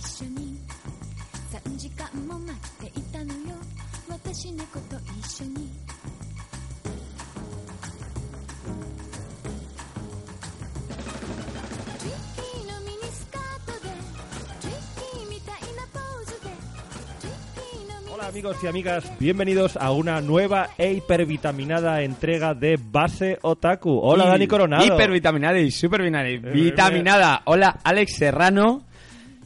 一緒に3時間も待っていたのよ私猫と一緒に Hola amigos y amigas, bienvenidos a una nueva e hipervitaminada entrega de Base Otaku. Hola Dani Coronado. Hipervitaminada y supervitaminada. Vitaminada. Hola Alex Serrano.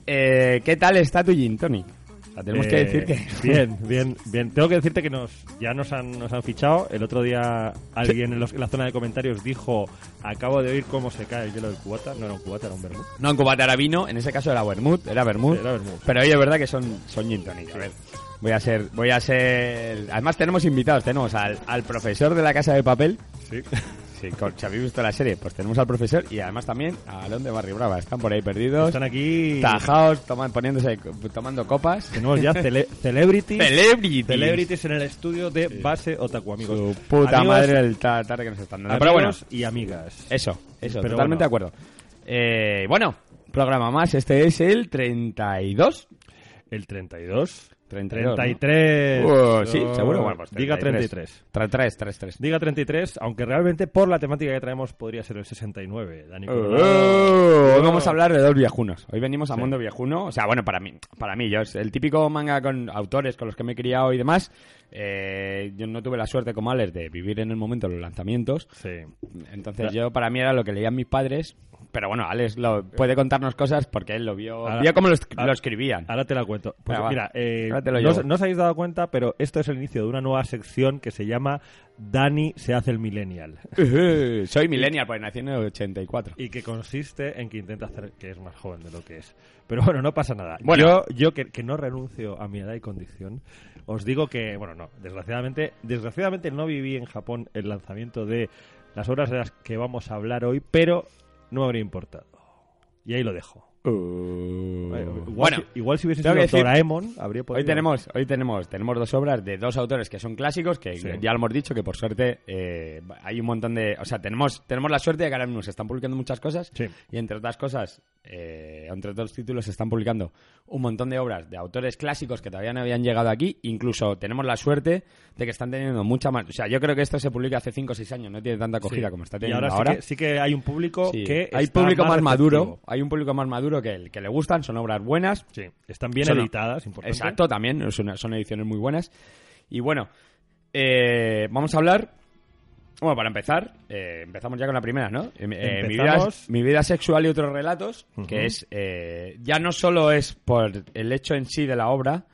Eh, ¿Qué tal está tu gin tonic? O sea, tenemos que Eh, decir que... Bien, bien, bien. Tengo que decirte que nos ya nos han, nos han fichado. El otro día alguien en, los- en la zona de comentarios dijo acabo de oír cómo se cae el hielo del cubata. No era un cubata, era un vermut. No, en Cubata era vino, en ese caso era vermut, era vermut. Era vermut. Pero oye, es verdad que son, son gin tonic. A ver, voy a ser, voy a ser... Además tenemos invitados, tenemos al, al profesor de la Casa de Papel. Sí. Sí, con- si habéis visto la serie, pues tenemos al profesor y además también a León de Barri Brava. Están por ahí perdidos, Están aquí. tajados, toman, poniéndose, tomando copas. Tenemos ya cele- celebrities. Celebrities. Celebrities en el estudio de Base Otaku, amigos. Su puta Amigos, madre el ta- tarde que nos están dando. Pero bueno, y amigas. eso, eso, Pero totalmente bueno. de acuerdo. Eh, bueno, programa más. Este es el 32. El 32. 32, ¿no? 33. Uh, sí, seguro. Bueno, pues Diga 33. 33, 33. Diga 33, aunque realmente por la temática que traemos podría ser el 69. Dani. Oh, hoy vamos a hablar de dos viejunos. Hoy venimos a Sí. Mundo Viejuno. O sea, bueno, para mí, para mí, yo es el típico manga con autores con los que me he criado y demás. Eh, yo no tuve la suerte como Alex de vivir en el momento de los lanzamientos. Sí. Entonces yo para mí era lo que leían mis padres. Pero bueno, Alex lo, puede contarnos cosas porque él lo vio, Ahora- vio cómo lo, es- ahora- lo escribían. Ahora te la cuento. Pues Venga, mira, eh, no, os- no os habéis dado cuenta, pero esto es el inicio de una nueva sección que se llama Dani se hace el millennial. Soy millennial, pues nací en el 84. Y que consiste en que intenta hacer que es más joven de lo que es. Pero bueno, no pasa nada. Bueno. Yo, yo que, que no renuncio a mi edad y condición, os digo que, bueno, no, desgraciadamente, desgraciadamente no viví en Japón el lanzamiento de las obras de las que vamos a hablar hoy, pero no me habría importado. Y ahí lo dejo. Uh. Igual, bueno, si, igual si hubiese sido decir- Doraemon, habría podido. Hoy tenemos, hoy tenemos, tenemos dos obras de dos autores que son clásicos, que Sí. ya lo hemos dicho, que por suerte eh, hay un montón de... O sea, tenemos, tenemos la suerte de que ahora mismo se están publicando muchas cosas Sí. y entre otras cosas, eh, entre otros títulos se están publicando un montón de obras de autores clásicos que todavía no habían llegado aquí, incluso tenemos la suerte de que están teniendo mucha más... O sea, yo creo que esto se publica hace 5 o 6 años, no tiene tanta acogida Sí. como está Y teniendo ahora, ahora. Sí, que, sí que hay un público Sí. que. hay está público más, maduro, hay un público más maduro que el que le gustan, son obras buenas, Sí, están bien Son- editadas, importante. Exacto, también son ediciones muy buenas. Y bueno, eh, vamos a hablar. Bueno, para empezar, eh, empezamos ya con la primera, ¿no? Eh, eh, mi, vida, Empezamos. mi vida sexual y otros relatos, que es. eh, ya no solo es por el hecho en sí de la obra,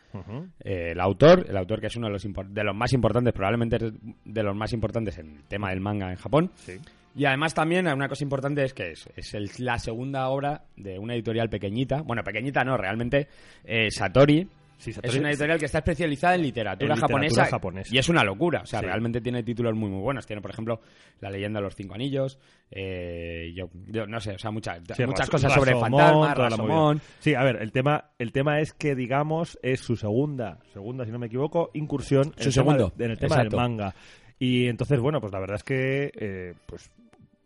eh, el autor, el autor que es uno de los, de los más importantes, probablemente de los más importantes en el tema del manga en Japón. Sí. Y además también una cosa importante es que es, es el- la segunda obra de una editorial pequeñita. Bueno, pequeñita no, realmente eh, Satori. Sí, Es una editorial que está especializada en literatura, En literatura japonesa, japonesa. y es una locura. O sea, Sí. realmente tiene títulos muy muy buenos. Tiene, por ejemplo, La leyenda de los cinco anillos. eh, yo, yo no sé, o sea, muchas, Sí, muchas Ras- cosas sobre fantasmas. Rasomón. Sí, a ver, el tema, el tema es que, digamos, es su segunda, segunda, si no me equivoco, incursión en Su el segundo, tema, en el tema exacto. del manga. Y entonces, bueno, pues la verdad es que, eh, pues,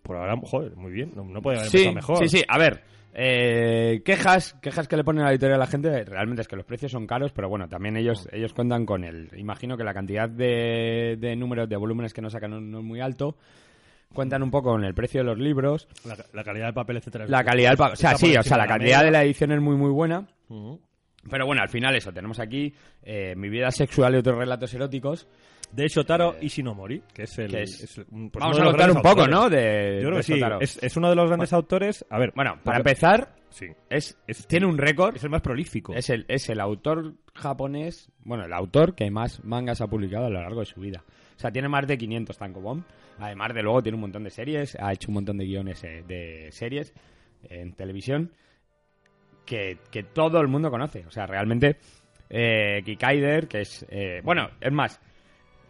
por ahora, joder, muy bien, no, no puede haber Sí, mejor. sí, sí. A ver, eh, quejas, quejas que le ponen a la editorial a la gente, realmente es que los precios son caros, pero bueno, también ellos, ellos cuentan con el, imagino que la cantidad de, de números, de volúmenes que no sacan no, no es muy alto. Cuentan un poco con el precio de los libros, La, la calidad del papel, etcétera. la calidad del papel, o sea, sí, o sea, la calidad de la edición es muy muy buena. Pero bueno, al final eso, tenemos aquí eh, mi vida sexual y otros relatos eróticos. De Shotaro Ishinomori, que es el... Que es- es un- pues Vamos a contar un poco, autores. ¿no? De, Yo creo de que sí, es, es uno de los grandes autores. A ver, Bueno, para empezar, Sí, es, tiene un récord. es el más prolífico. Es el, es el autor japonés, bueno, el autor que más mangas ha publicado a lo largo de su vida. O sea, tiene más de 500 tankobon. Además de luego tiene un montón de series, ha hecho un montón de guiones eh, de series en televisión que, que todo el mundo conoce. O sea, realmente eh, Kikaider, que es... eh, bueno, es más,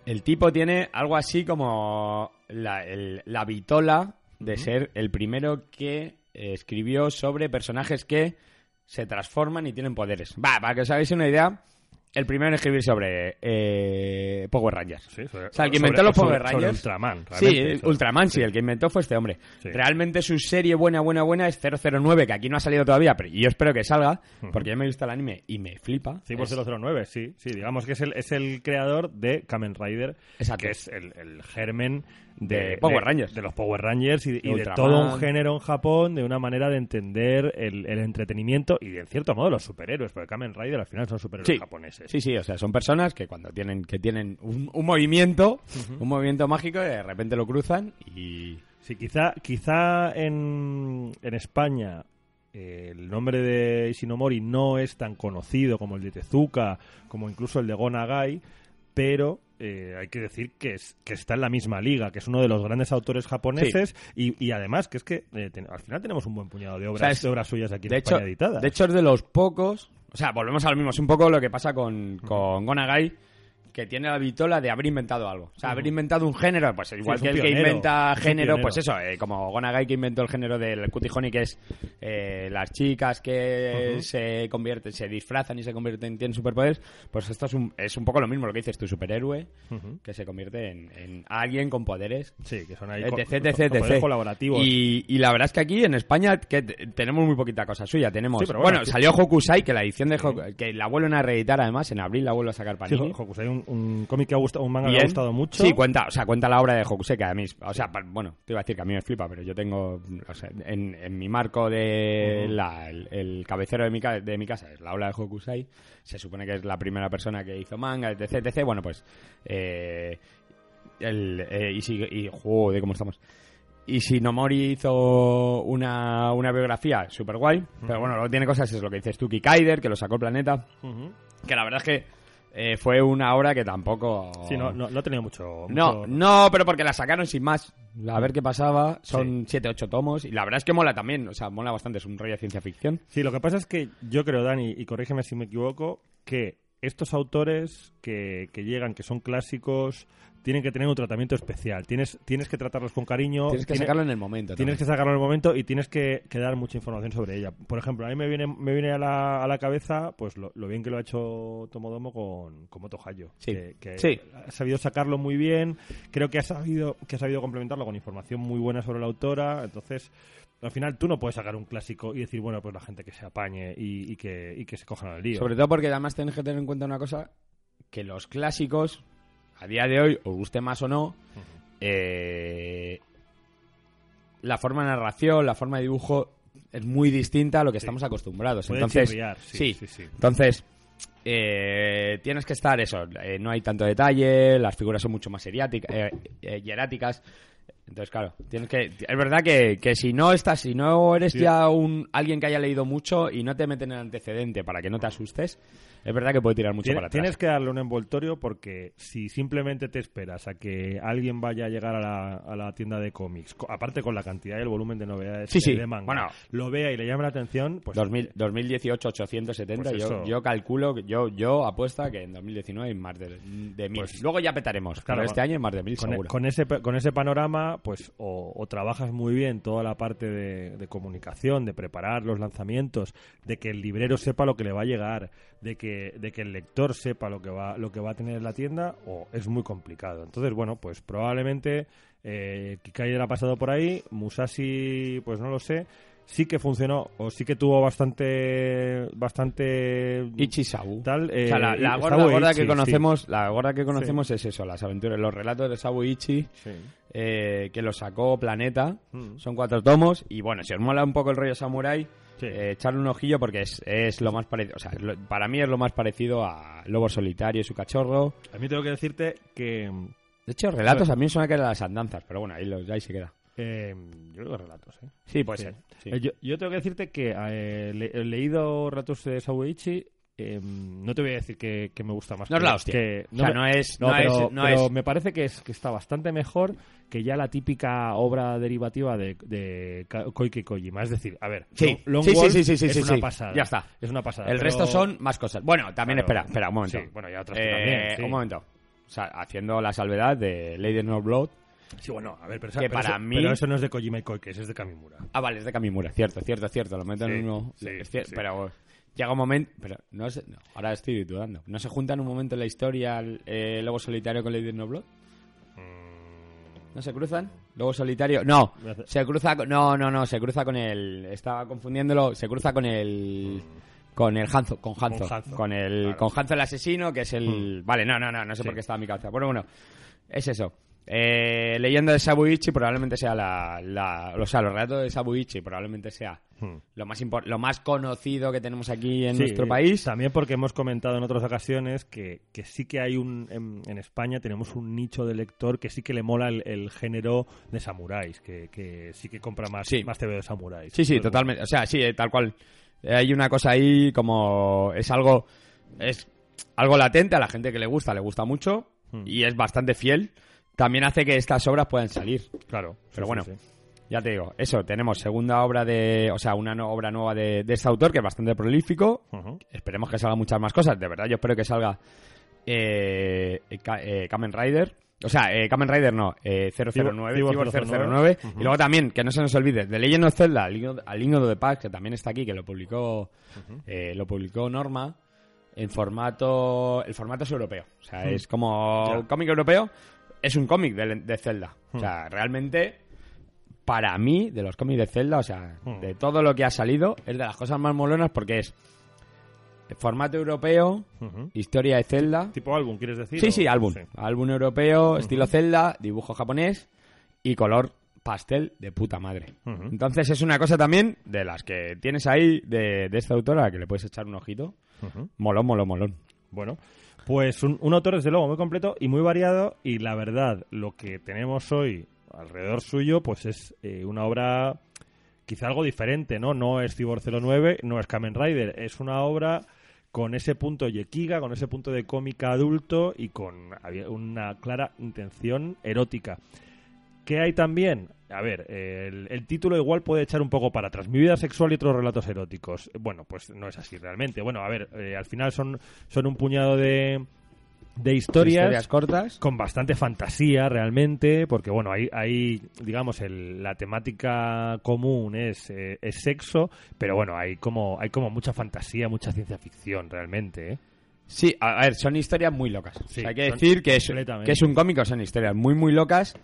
el tipo tiene algo así como la, el- la vitola de ser el primero que escribió sobre personajes que se transforman y tienen poderes. Va, para que os hagáis una idea, el primero en escribir sobre eh, Power Rangers. Sí, sobre- o sea, el que sobre- inventó los Power sobre Rangers. Ultraman, Sí. Ultraman, sí, el que inventó fue este hombre. Sí. Realmente su serie buena, buena, buena es 009, que aquí no ha salido todavía, pero yo espero que salga, porque ya me he visto el anime y me flipa. Sí, por Es- 009, sí. Sí, digamos que es el, es el creador de Kamen Rider, Exacto. que es el, el germen de, De Power Rangers. De los Power Rangers y, y de todo un género en Japón, de una manera de entender el, el entretenimiento y, en cierto modo, los superhéroes, porque Kamen Rider al final son superhéroes Sí, sí, sí, o sea, son personas que cuando tienen que tienen un, un movimiento, un movimiento mágico, de repente lo cruzan y Sí, quizá, quizá en, en España eh, el nombre de Ishinomori no es tan conocido como el de Tezuka, como incluso el de Gonagai, pero eh, hay que decir que, es, que está en la misma liga, que es uno de los grandes autores japoneses y, y además que es que eh, ten- al final tenemos un buen puñado de obras, O sea, es- de obras suyas aquí de en hecho, España editadas. de hecho es de los pocos, o sea, volvemos a lo mismo, es un poco lo que pasa con, con Gonagai, que tiene la vitola de haber inventado algo. O sea, haber inventado un género, pues igual que el que inventa género, pues eso, eh, como Gonagai que inventó el género del cutie honey, que es eh, las chicas que se convierten, se disfrazan y se convierten, tienen superpoderes, pues esto es un, es un poco lo mismo lo que dices, tu superhéroe que se convierte en, en alguien con poderes Sí, que son ahí etc, etc, colaborativos. Y, y la verdad es que aquí en España que tenemos muy poquita cosa suya. Tenemos, Sí, pero bueno, bueno, sí. salió Hokusai, que la edición de Hoku- que la vuelven a reeditar además, en abril la vuelve a sacar Sí, Panini. Hokusai, un, un cómic que ha gustado, un manga que Bien. ha gustado mucho. Sí, cuenta, o sea, cuenta la obra de Hokusai, que a mí, o sea, bueno, te iba a decir que a mí me flipa, pero yo tengo, o sea, en, en mi marco de la- el, el cabecero de mi, de mi casa es la obra de Hokusai, se supone que es la primera persona que hizo manga, etc, etc, bueno, pues, eh, el, eh, y sigue, y, joder, ¿cómo estamos? Y si Nomori hizo una, una biografía super guay, pero bueno, luego tiene cosas, es lo que dices tú, Kaider, que lo sacó el planeta, que la verdad es que eh, fue una obra que tampoco... Sí, no, no, no ha tenido mucho... No, mucho- no, pero porque la sacaron sin más. A ver qué pasaba. Son 7, 8 tomos. Y la verdad es que mola también. O sea, mola bastante. Es un rollo de ciencia ficción. Sí, lo que pasa es que yo creo, Dani, y corrígeme si me equivoco, que estos autores que, que llegan, que son clásicos, tienen que tener un tratamiento especial. Tienes, tienes que tratarlos con cariño. Tienes que tiene- sacarlo en el momento. Tienes que sacarlo en el momento y tienes que, que dar mucha información sobre ella. Por ejemplo, a mí me viene, me viene a, la, a la cabeza pues lo, lo bien que lo ha hecho Tomodomo con, con Moto Hayo. Sí. Que, que Sí. ha sabido sacarlo muy bien. Creo que ha sabido, que ha sabido complementarlo con información muy buena sobre la autora. Entonces, al final tú no puedes sacar un clásico y decir, bueno, pues la gente que se apañe y, y que, y que se cojan al lío. Sobre todo porque además tienes que tener en cuenta una cosa. Que los clásicos, a día de hoy, os guste más o no, eh, la forma de narración, la forma de dibujo es muy distinta a lo que estamos acostumbrados. Entonces, chirriar, sí, sí, sí. Entonces, eh, tienes que estar eso. eh, no hay tanto detalle, las figuras son mucho más hierática- hieráticas. Entonces, claro, tienes que. Es verdad que, que si no estás, si no eres Sí. ya un alguien que haya leído mucho y no te meten en el antecedente para que no te asustes, es verdad que puede tirar mucho Tiene- para atrás. Tienes que darle un envoltorio porque si simplemente te esperas a que alguien vaya a llegar a la, a la tienda de cómics, co- aparte con la cantidad y el volumen de novedades Sí, sí. de manga, Bueno. lo vea y le llame la atención, pues 2000 2018 870 Pues yo, yo calculo yo yo apuesta que en 2019 hay más de, de mil Pues- luego ya petaremos claro, pero este año hay más de mil con, e- seguro con ese con ese panorama, pues o, o trabajas muy bien toda la parte de, de comunicación, de preparar los lanzamientos, de que el librero sepa lo que le va a llegar, de que, de que el lector sepa lo que va lo que va a tener en la tienda, o es muy complicado. Entonces, bueno, pues probablemente eh, Kikaider ha pasado por ahí, Musashi, pues no lo sé. Sí que funcionó, o sí que tuvo bastante. bastante. Ichisabu tal. O sea, la, eh, la gorda, Sabu gorda Ichi, que sí. conocemos, la gorda que conocemos es eso, las aventuras, los relatos de Sabu Ichi, Sí. Eh, que lo sacó Planeta, Mm. son cuatro tomos, y bueno, si os mola un poco el rollo samurai, Sí. eh, echarle un ojillo porque es, es lo más parecido, o sea, lo- para mí es lo más parecido a Lobo Solitario y su cachorro. A mí tengo que decirte que. De hecho, relatos a mí me suena que eran las andanzas, pero bueno, ahí, los- ahí se queda. eh, yo creo que relatos, ¿eh? Sí, puede Sí. ser. sí. Eh, Yo, yo tengo que decirte que le- he leído relatos de Sawaichi. Eh, no te voy a decir que, que me gusta más. No es que- la hostia. que- O sea, me- no es- no, no pero, es- no pero es- me parece que, es, que está bastante mejor que ya la típica obra derivativa de, de Koike Kojima. Es decir, a ver, Sí, Long- Long sí, sí, Wolf sí, sí, sí, es sí, una sí. pasada. Ya está. Es una pasada. El pero- resto son más cosas. Bueno, también Claro. espera, espera, un momento. Sí, bueno, y otras Eh, también. sí. Un momento. O sea, haciendo la salvedad de Lady No Blood. Sí, bueno, a ver, pero, Que pero para eso, mí- pero eso no es de Kojima y Koike, eso es de Kamimura. Ah, vale, es de Kamimura, cierto, cierto, cierto. Lo meto en uno. sí, es cier- sí. Pero llega un momento, pero no sé, no, ahora estoy dudando. ¿No se junta en un momento en la historia el eh, Lobo Solitario con Lady No Blood? ¿No se cruzan? ¿Lobo Solitario? No, se cruza con, no, no, no, se cruza con el, estaba confundiéndolo, se cruza con el... Con el Hanzo, con Hanzo, Con Hanzo, con el, claro. con Hanzo el asesino, que es el, vale, no, no, no, no sé Sí. por qué estaba en mi cabeza, bueno, bueno, es eso. Eh, leyenda de Sabuichi probablemente sea la, la, o sea, los relatos de Sabuichi probablemente sea Hmm. lo más lo más conocido que tenemos aquí en Sí, nuestro país. También porque hemos comentado en otras ocasiones que, que sí que hay un. En, en España tenemos un nicho de lector que sí que le mola el, el género de samuráis, que, que sí que compra más, Sí. más TV de samuráis. Sí, sí, totalmente. O sea, sí, eh, tal cual. Eh, Hay una cosa ahí como es algo es algo latente a la gente que le gusta, le gusta mucho Hmm. y es bastante fiel. También hace que estas obras puedan salir. Claro. Pero sí, bueno, sí. Ya te digo, eso, tenemos segunda obra de, o sea, una no- obra nueva de, de este autor que es bastante prolífico. Esperemos que salgan muchas más cosas. De verdad, yo espero que salga eh, eh, Kamen Rider. O sea, eh, Kamen Rider no, eh, 009, Cyborg Cyborg 009. 009. Ujú. Y luego también, que no se nos olvide, de Legend of Zelda, al himno- de Pax, que también está aquí, que lo publicó, eh, lo publicó Norma en formato, el formato es europeo. O sea, es como un cómic europeo, es un cómic de, de Zelda. O Hmm. sea, realmente, para mí, de los cómics de Zelda, o sea, Hmm. de todo lo que ha salido, es de las cosas más molonas porque es formato europeo, historia de Zelda. ¿Tipo álbum, quieres decir? Sí, o- sí, álbum. Álbum europeo, estilo Zelda, dibujo japonés y color pastel de puta madre. Entonces es una cosa también de las que tienes ahí de, de esta autora que le puedes echar un ojito. Molón, molón, molón. Bueno, pues un, autor desde luego muy completo y muy variado y la verdad, lo que tenemos hoy alrededor suyo, pues es eh, una obra quizá algo diferente, ¿no? No es Cyborg 09, no es Kamen Rider, es una obra con ese punto yekiga, con ese punto de cómica adulto y con una clara intención erótica. ¿Qué hay también? A ver, el, el título igual puede echar un poco para atrás. Mi vida sexual y otros relatos eróticos. Bueno, pues no es así realmente. Bueno, a ver, eh, al final son, son un puñado de, de historias, Historias cortas. con bastante fantasía realmente, porque bueno, hay, hay digamos, el- la temática común es, eh, es sexo, pero bueno, hay como, hay como mucha fantasía, mucha ciencia ficción realmente, ¿eh? Sí, a ver, son historias muy locas. O Sí, sea, hay que decir que es, que es un cómico, son historias muy, muy locas.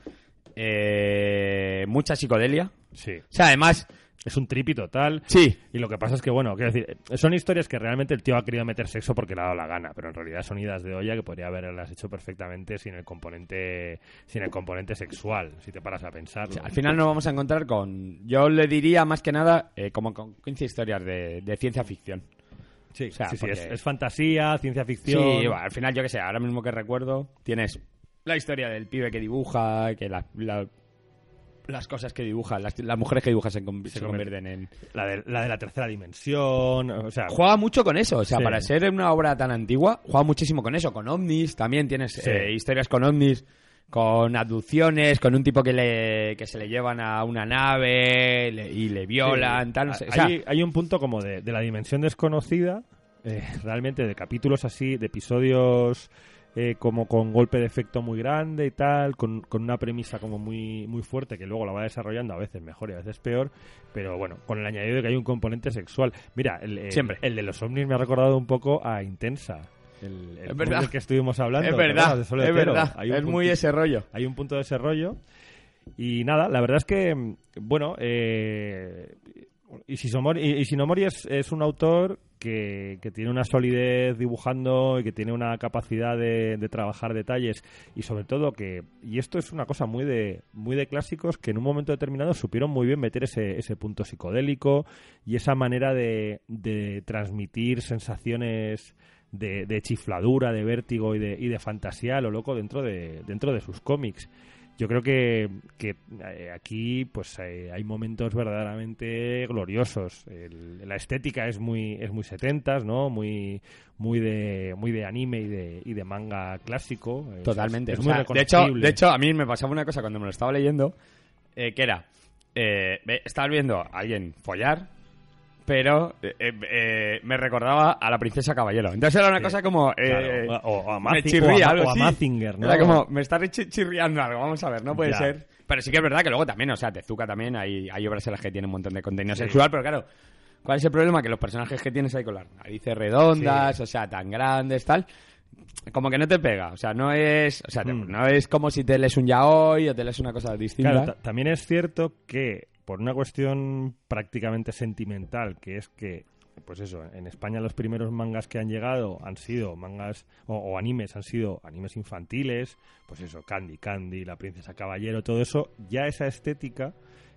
Eh, mucha psicodelia. Sí. O sea, además, Es un tripi total. sí, Y lo que pasa es que, bueno, quiero decir, son historias que realmente el tío ha querido meter sexo porque le ha dado la gana, pero en realidad son idas de olla que podría haberlas hecho perfectamente sin el componente sin el componente sexual, si te paras a. O sea, al final nos vamos a encontrar con. Yo le diría más que nada eh, como con 15 historias de, de ciencia ficción. sí, o sea, sí, sí, es, fantasía, ciencia Sí, ficción. bueno, al final, yo que sé, ahora mismo que recuerdo, tienes la historia del pibe que dibuja, que la- la- las cosas que dibuja, las, las mujeres que dibuja se, se convierten en. La, de, la de la tercera dimensión, o sea, Juega mucho con eso, o sea, Sí. para ser una obra tan antigua, juega muchísimo con eso, con ovnis, también tienes Sí. eh, historias con ovnis, con abducciones, con un tipo que le que se le llevan a una nave le- y le violan, Sí. tal, no sé, o sea, hay, hay un punto como de, de la dimensión desconocida, eh, realmente de capítulos así, de episodios eh, como con golpe de efecto muy grande y tal, con, con una premisa como muy, muy fuerte que luego la va desarrollando a veces mejor y a veces peor, pero bueno, con el añadido de que hay un componente sexual. Mira, el, el- Siempre. el de los ovnis me ha recordado un poco a Intensa. El, el Es verdad. cómic del que estuvimos hablando. es ¿te verdad, de es verdad, Hay un es muy ese rollo. hay un punto de ese rollo. Y nada, la verdad es que, mm, bueno, eh, Ishinomori, Ishinomori es, es un autor que, que tiene una solidez dibujando y que tiene una capacidad de, trabajar detalles y sobre todo que, y esto es una cosa muy de, muy de clásicos, que en un momento determinado supieron muy bien meter ese, ese punto psicodélico y esa manera de, de transmitir sensaciones de, de chifladura, de vértigo y de, y de fantasía a lo loco dentro de, dentro de sus cómics. Yo creo que, que eh, aquí pues eh, hay momentos verdaderamente gloriosos. El- la estética es muy es muy setentas, ¿no? Muy muy de muy de anime y de, y de manga clásico. Totalmente. Es, o muy sea, de, hecho, de hecho, a mí me pasaba una cosa cuando me lo estaba leyendo, eh, que era, eh, estabas viendo a alguien follar, pero eh, eh, eh, me recordaba a la princesa caballero. Entonces era una Sí, cosa como... eh, Claro, o, o a me chirría o a, algo o a así. Mazinger, ¿no? Era como, me está chi- chirriando algo, vamos a ver, no puede Ya. ser. Pero sí que es verdad que luego también, o sea, Tezuka también, hay, hay obras en las que tiene un montón de contenido Sí. sexual, pero claro, ¿Cuál es el problema? Que los personajes que tienes ahí con las narices redondas, Sí. o sea, tan grandes, tal, como que no te pega. O sea, no es, o sea, Mm. no es como si te lees un yaoi o te lees una cosa distinta. Claro, ta- también es cierto que por una cuestión prácticamente sentimental, que es que, pues eso, en España los primeros mangas que han llegado han sido mangas o, o animes, han sido animes infantiles, pues eso, Candy, Candy, La Princesa Caballero, todo eso, ya esa estética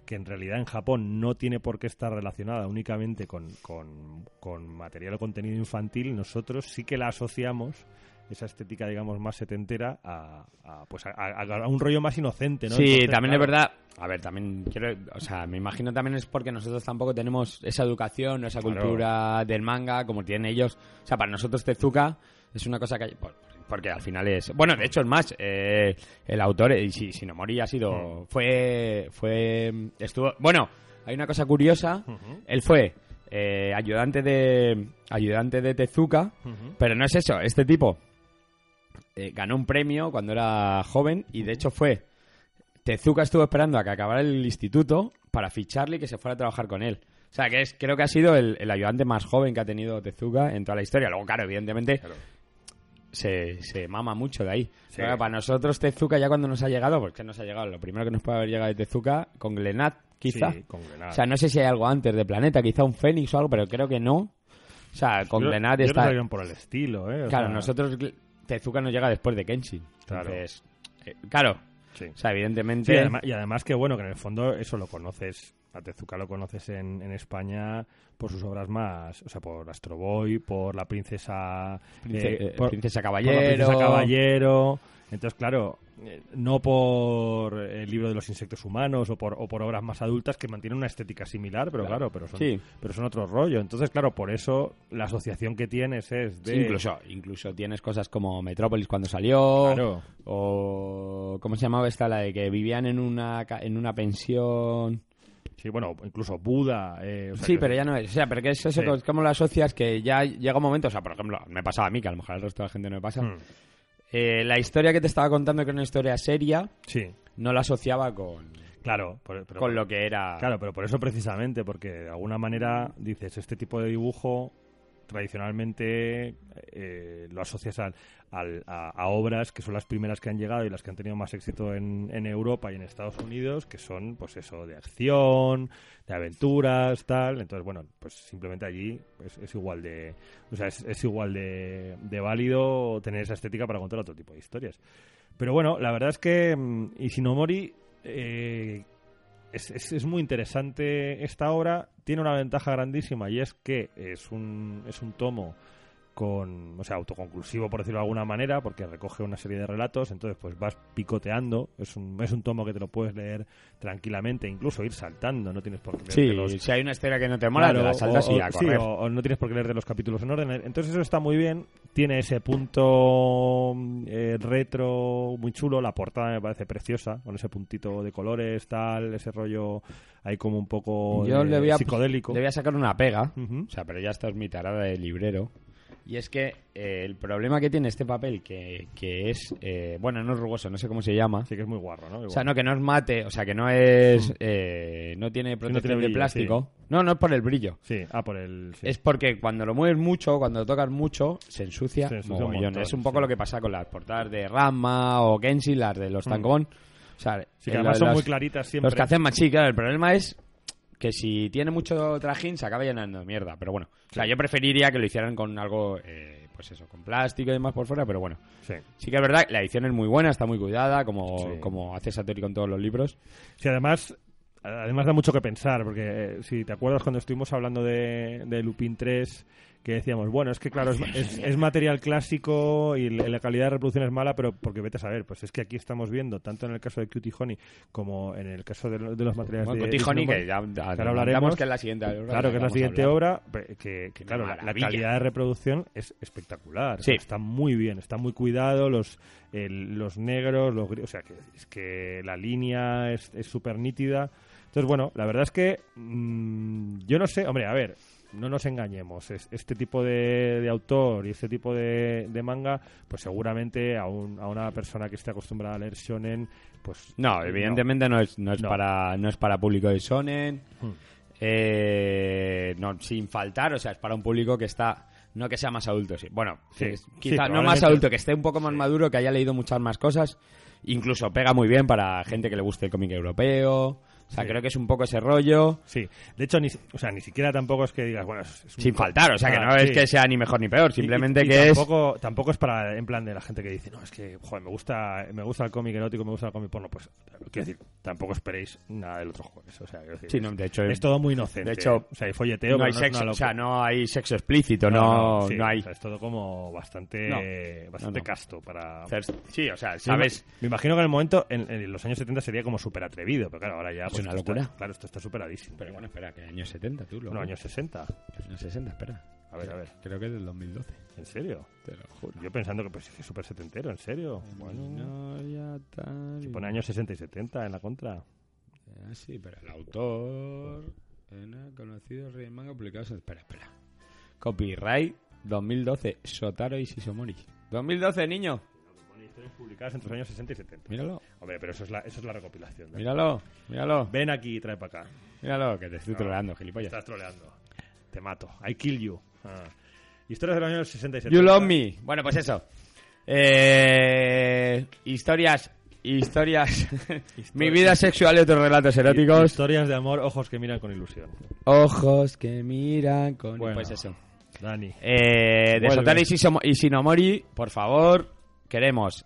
que en realidad en Japón no tiene por qué estar relacionada únicamente con, con, con material o contenido infantil, nosotros sí que la asociamos esa estética, digamos, más setentera a, a, pues a, un rollo más inocente, ¿no? Sí, Entonces, también claro, es verdad. A ver, también quiero, o sea, me imagino también es porque nosotros tampoco tenemos esa educación o esa Claro. cultura del manga como tienen ellos. O sea, para nosotros Tezuka es una cosa que porque al final es, bueno, de hecho es más, eh, el autor, eh, si Shinomori ha sido, fue, fue, estuvo, bueno, hay una cosa curiosa, él fue eh, ayudante de, ayudante de Tezuka, pero no es eso, este tipo eh, ganó un premio cuando era joven y de hecho fue Tezuka estuvo esperando a que acabara el instituto para ficharle y que se fuera a trabajar con él. O sea, que es, creo que ha sido el, el ayudante más joven que ha tenido Tezuka en toda la historia. Luego, claro, evidentemente Claro. se, se mama mucho de ahí. Sí. Pero para nosotros Tezuka ya cuando nos ha llegado, pues que nos ha llegado, lo primero que nos puede haber llegado de Tezuka con Glenat, quizá. Sí, con Glenat. O sea, no sé si hay algo antes de Planeta, quizá un Fénix o algo, pero creo que no. O sea, con Yo- Glenat yo está... iban por el estilo, ¿eh? O Claro, sea, nosotros Tezuka nos llega después de Kenshin. Claro. Entonces, eh, claro, Sí. o sea, Sí, evidentemente... además- y además que bueno, que en el fondo eso lo conoces, a Tezuka lo conoces en, en España por sus obras más, o sea, por Astro Boy, por la princesa, Prince- eh, eh, por, Princesa por la Caballero. princesa Caballero. Entonces, claro, eh, no por el libro de los insectos humanos o por, o por obras más adultas que mantienen una estética similar, pero claro, pero son, Sí. pero son otro rollo. Entonces, claro, por eso la asociación que tienes es de... Sí, incluso, incluso tienes cosas como Metrópolis cuando salió. Claro. O. ¿Cómo se llamaba esta? La de que vivían en una, en una pensión. Sí, bueno, incluso Buda. eh, o sea, Sí, que- pero ya no es. O sea, pero que es eso, Sí. que- ¿cómo lo asocias? Que ya llega un momento. O sea, por ejemplo, me pasaba a mí, que a lo mejor al resto de la gente no me pasa. Hmm, Eh, la historia que te estaba contando, que era una historia seria, Sí, no la asociaba con, claro. por- pero- con lo que era. Claro, pero por eso precisamente, porque de alguna manera dices, este tipo de dibujo tradicionalmente eh, lo asocias al- al- a, obras que son las primeras que han llegado y las que han tenido más éxito en, en Europa y en Estados Unidos, que son, pues eso, de acción, de aventuras, tal. Entonces, bueno, pues simplemente allí es, es igual de, o sea, es, es igual de, de válido tener esa estética para contar otro tipo de historias. Pero bueno, la verdad es que mm, Ishinomori eh, es, es- es muy interesante esta obra. Tiene una ventaja grandísima y es que es un, es un tomo con, o sea, autoconclusivo por decirlo de alguna manera, porque recoge una serie de relatos, entonces pues vas picoteando, es un, es un tomo que te lo puedes leer tranquilamente, incluso ir saltando, no tienes por qué Sí, los, si hay una historia que no te mola, Claro, te la saltas o, y a sí, correr. o- o no tienes por qué leer de los capítulos en orden. Entonces eso está muy bien. Tiene ese punto eh, retro muy chulo. La portada me parece preciosa, con ese puntito de colores, tal, ese rollo ahí como un poco Yo de- le voy a, psicodélico. le voy a sacar una pega. O sea, pero ya esto es mi tarada de librero. Y es que eh, el problema que tiene este papel, que, que es, eh, bueno, no es rugoso, no sé cómo se llama. Sí que es muy guarro, ¿no? O sea, no, que no es mate, o sea, que no es, eh, no tiene protección tiene de brillo, plástico. No, no es por el brillo. Sí, ah, por el... sí. Es porque cuando lo mueves mucho, cuando lo tocas mucho, se ensucia, Se ensucia un montón, Es un poco sí. lo que pasa con las portadas de Rama o Genshin, las de los Mm. Tankobon. O sea, Sí, que además lo- son muy claritas siempre. los que hacen más, sí, claro, el problema es que si tiene mucho trajín se acaba llenando de mierda, pero bueno. O sea, yo preferiría que lo hicieran con algo, eh, pues eso, con plástico y demás por fuera, pero bueno. Sí. Sí que es verdad, la edición es muy buena, está muy cuidada, como, Sí. como hace Satori con todos los libros. Sí, además, además da mucho que pensar, porque eh, si te acuerdas cuando estuvimos hablando de, de Lupin 3, que decíamos, bueno, es que claro, es, es- es material clásico y la calidad de reproducción es mala, pero porque vete a saber, pues es que aquí estamos viendo, tanto en el caso de Cutie Honey como en el caso de, de los materiales Bueno, de Cotijoni, Disney, que ya, hablaremos. que es la siguiente obra. Claro, que es la siguiente obra, que, que, claro, la, calidad de reproducción es espectacular. Sí. Está muy bien, está muy cuidado, los, el- los negros, los o sea, que es que la línea es es súper nítida. Entonces, bueno, la verdad es que mm, yo no sé, hombre, a ver, no nos engañemos, es- este tipo de, de autor y este tipo de, de manga, pues seguramente a, un- a una persona que esté acostumbrada a leer shonen, pues No, evidentemente no, es, no, es No. Para, no es para público de shonen. Hmm. eh, no, sin faltar, o sea, es para un público que está, no que sea más adulto, sí. bueno, Sí, es- sí, no más adulto, que esté un poco más maduro, que haya leído muchas más cosas, incluso pega muy bien para gente que le guste el cómic europeo, o sea, Sí. creo que es un poco ese rollo. Sí, de hecho, ni, o sea, ni siquiera tampoco es que digas, bueno, es, es un Sin faltar, o sea, que Ah, no es sí. que sea ni mejor ni peor, simplemente y- y que es... tampoco, tampoco es para, en plan, de la gente que dice, no, es que, joder, me gusta, me gusta el cómic erótico, me gusta el cómic porno. Pues, quiero decir, tampoco esperéis nada del otro jueves. O sea, quiero decir, Sí, es, no, de hecho, es todo muy inocente. de hecho, o sea, hay folleteo, no hay no sexo, o sea, no hay sexo explícito, no, no, sí, hay... o sea, es todo como bastante, bastante casto para... Sí, o sea, me- ¿sabes? Me imagino que en el momento, en, en los años 70 sería como súper atrevido, pero claro, ahora ya... Es pues, una está- locura. claro, esto está superadísimo. Pero bueno, espera, que años 70, tú, loco. No, años 60. Años 60, espera. A ver, a ver. Creo que es del 2012. ¿En serio? Te lo juro. Yo pensando que pues es súper setentero, ¿en serio? Bueno, No, ya tal. si pone años 60 y 70 en la contra. Ah, sí, pero el autor. Era conocido rey manga publicados en. Espera, espera. Copyright 2012. Sotaro y Shishomori. 2012, niño. Publicadas entre los años 60 y 70. Míralo, Hombre, pero eso es la, eso es la recopilación. ¿no? míralo, míralo. Ven aquí y trae para acá. Míralo, que te estoy No. troleando, gilipollas. Estás troleando. Te mato. I kill you. Ah. Historias de los años 60 y 70. You love me. Bueno, pues eso. Eh, historias. Historias. Mi vida sexual y otros relatos eróticos. Historias de amor, ojos que miran con ilusión. Ojos que miran con. Bueno. Pues eso. Dani. Eh, de Shisomo- y Shinomori, por favor, queremos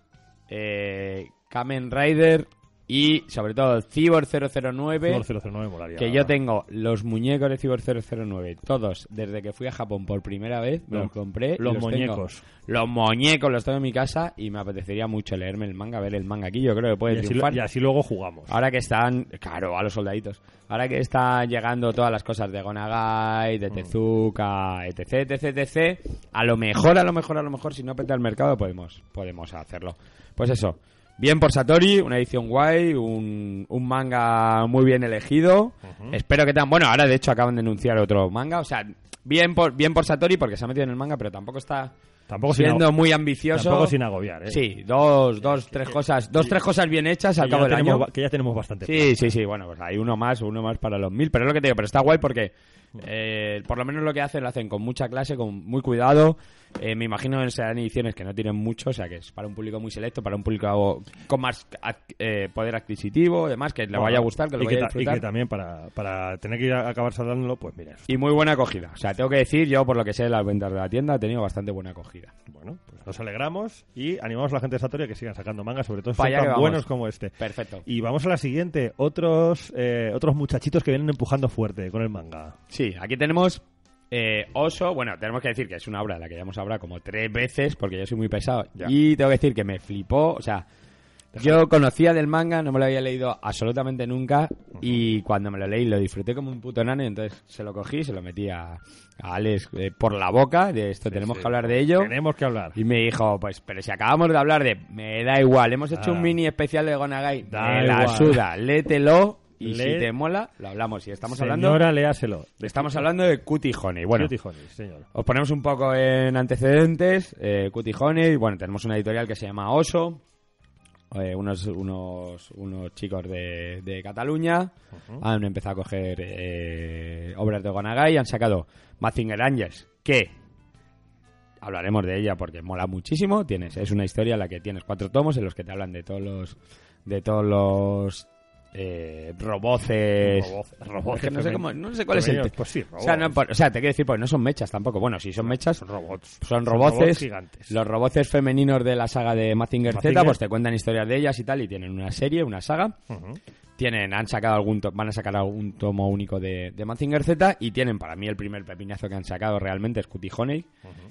eh, Kamen Rider y sobre todo Cyborg 009. Cyborg 009 molaría. Que yo tengo los muñecos de Cyborg 009, todos, desde que fui a Japón por primera vez, me Los- los compré. Los tengo. muñecos. Los muñecos los tengo en mi casa y me apetecería mucho leerme el manga, ver el manga aquí. Yo creo que puede Y así, triunfar. y así luego jugamos. Ahora que están, claro, a los soldaditos. Ahora que están llegando todas las cosas de Gonagai, Mm. de Tezuka, etc, etc, etc, a lo mejor, a lo mejor, a lo mejor, si no peta el mercado, podemos, podemos hacerlo. Pues eso. Bien por Satori, una edición guay, un, un manga muy bien elegido. Espero que tan bueno. Ahora, de hecho, acaban de anunciar otro manga. O sea, bien por, bien por Satori porque se ha metido en el manga, pero tampoco está Tampoco siendo muy ambicioso. tampoco sin agobiar, ¿eh? Sí, dos, dos, tres cosas, dos, tres cosas bien hechas al cabo del tenemos año. Que ya tenemos bastante. Sí, sí, sí, bueno, pues hay uno más, uno más para los mil, pero es lo que te digo, pero está guay porque eh, por lo menos lo que hacen lo hacen con mucha clase, con muy cuidado. Eh, me imagino que serán ediciones que no tienen mucho, o sea que es para un público muy selecto, para un público con más ad- eh, poder adquisitivo, demás, que le Bueno, vaya a gustar, que lo y vaya a ta- disfrutar. Y que también para, para tener que ir a acabar saldándolo, pues mira. eso. Y muy buena acogida. O sea, tengo que decir, yo por lo que sé de las ventas de la tienda, he tenido bastante buena acogida. Bueno, pues nos alegramos y animamos a la gente de Satori a que sigan sacando mangas, sobre todo si son que tan buenos como este. Perfecto. Y vamos a la siguiente. Otros, eh, otros muchachitos que vienen empujando fuerte con el manga. Sí, aquí tenemos eh, Oso. Bueno, tenemos que decir que es una obra de la que ya hemos hablado como tres veces, porque yo soy muy pesado. Ya. Y tengo que decir que me flipó. O sea, yo conocía del manga, no me lo había leído absolutamente nunca. Y cuando me lo leí, lo disfruté como un puto nano. y Entonces se lo cogí, se lo metí a, a Alex eh, por la boca. De esto tenemos Sí, que hablar de ello. Tenemos que hablar. Y me dijo, pues, pero si acabamos de hablar de. Me da igual, hemos hecho Ah. un mini especial de Gonagai. Da me la igual. suda, lételo. Y si te mola, lo hablamos. Y estamos hablando. Señora, léaselo. Estamos hablando de Cutie Honey. Bueno, Cutie Honey, señor. os ponemos un poco en antecedentes. Eh, Cutie Honey, bueno, tenemos una editorial que se llama Oso. eh, unos, unos, unos chicos de, de Cataluña han empezado a coger eh, obras de Gonagai y han sacado Mazinger Angels, que hablaremos de ella porque mola muchísimo. Tienes, es una historia en la que tienes cuatro tomos en los que te hablan de todos los de todos los eh, roboces. Roboces- roboces Es que no sé cómo, no sé cuál es el te- Pues sí, o sea, no, robots. por- o sea, te quiero decir, pues no son mechas tampoco. Bueno, si son mechas, Son robots. son robots roboces. gigantes. Los roboces femeninos de la saga de Mazinger Z, Mazinger. pues te cuentan historias de ellas y tal, y tienen una serie, una saga. Tienen, han sacado algún to- van a sacar algún tomo único de, de Mazinger Z y tienen para mí el primer pepinazo que han sacado realmente es Cutie Honey,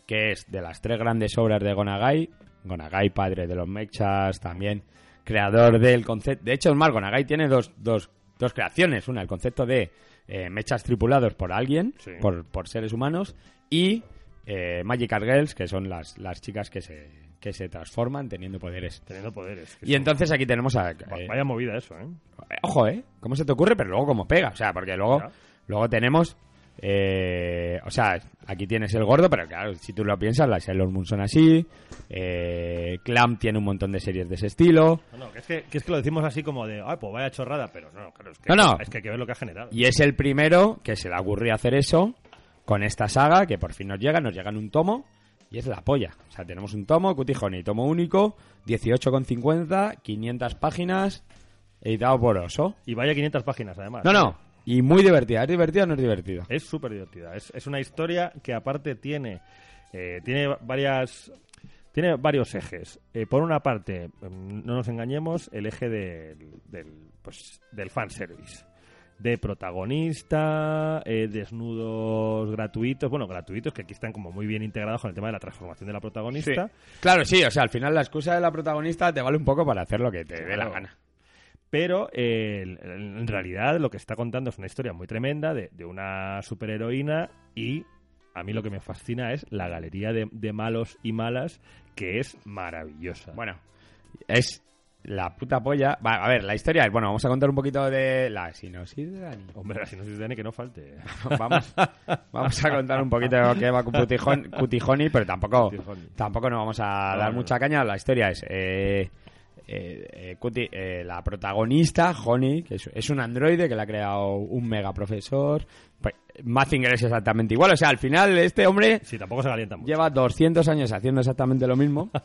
que es de las tres grandes obras de Gonagai. Gonagai, padre de los mechas, también creador del concepto. De hecho, Mar Gonagai tiene dos, dos, dos creaciones. Una, el concepto de eh, mechas tripulados por alguien, Sí. por, por seres humanos, y eh, Magical Girls, que son las, las chicas que se, que se transforman teniendo poderes. Teniendo poderes. Y entonces aquí tenemos a... Eh, Vaya movida eso, ¿eh? eh, Ojo, ¿eh? ¿Cómo se te ocurre? Pero luego cómo pega. O sea, porque luego, Ya. luego tenemos Eh, o sea, aquí tienes el gordo, pero claro, si tú lo piensas, las Sailor Moon son así. Eh, Clamp tiene un montón de series de ese estilo. No, no, que es que, que es que lo decimos así como de, ay, pues vaya chorrada, pero no, claro, es que, No, no. Es que hay que ver lo que ha generado. Y es el primero que se le ocurrió hacer eso con esta saga, que por fin nos llega, nos llega en un tomo, y es la polla. O sea, tenemos un tomo, Cutie Honey, tomo único, 18,50, 500 páginas, editado por Oso. Y vaya 500 páginas, además. No, no, y muy divertida. ¿Es divertida o no es divertida? Es súper divertida. Es, es una historia que aparte tiene, eh, tiene varias... Tiene varios ejes. Eh, por una parte, mm, no nos engañemos, el eje del, del, pues, del fanservice. De protagonista, eh, desnudos gratuitos, bueno, gratuitos, que aquí están como muy bien integrados con el tema de la transformación de la protagonista. Claro, sí, o sea, al final la excusa de la protagonista te vale un poco para hacer lo que te dé la gana. Pero eh, en realidad lo que está contando es una historia muy tremenda de, de una superheroína y a mí lo que me fascina es la galería de, de malos y malas que es maravillosa. Bueno, es la puta polla. Va, a ver, la historia es, bueno, vamos a contar un poquito de la sinopsis de Dani. Hombre, si no se Dani que no falte. vamos, vamos a contar un poquito de lo que va con Honey, pero tampoco, tampoco nos vamos a No, dar no. mucha caña. La historia es eh, eh, eh, eh, la protagonista, Honey, que es, es un androide que le ha creado un mega profesor. Pues, Mazinger es exactamente igual. O sea, al final este hombre Sí, tampoco se calienta mucho. lleva 200 años haciendo exactamente lo mismo.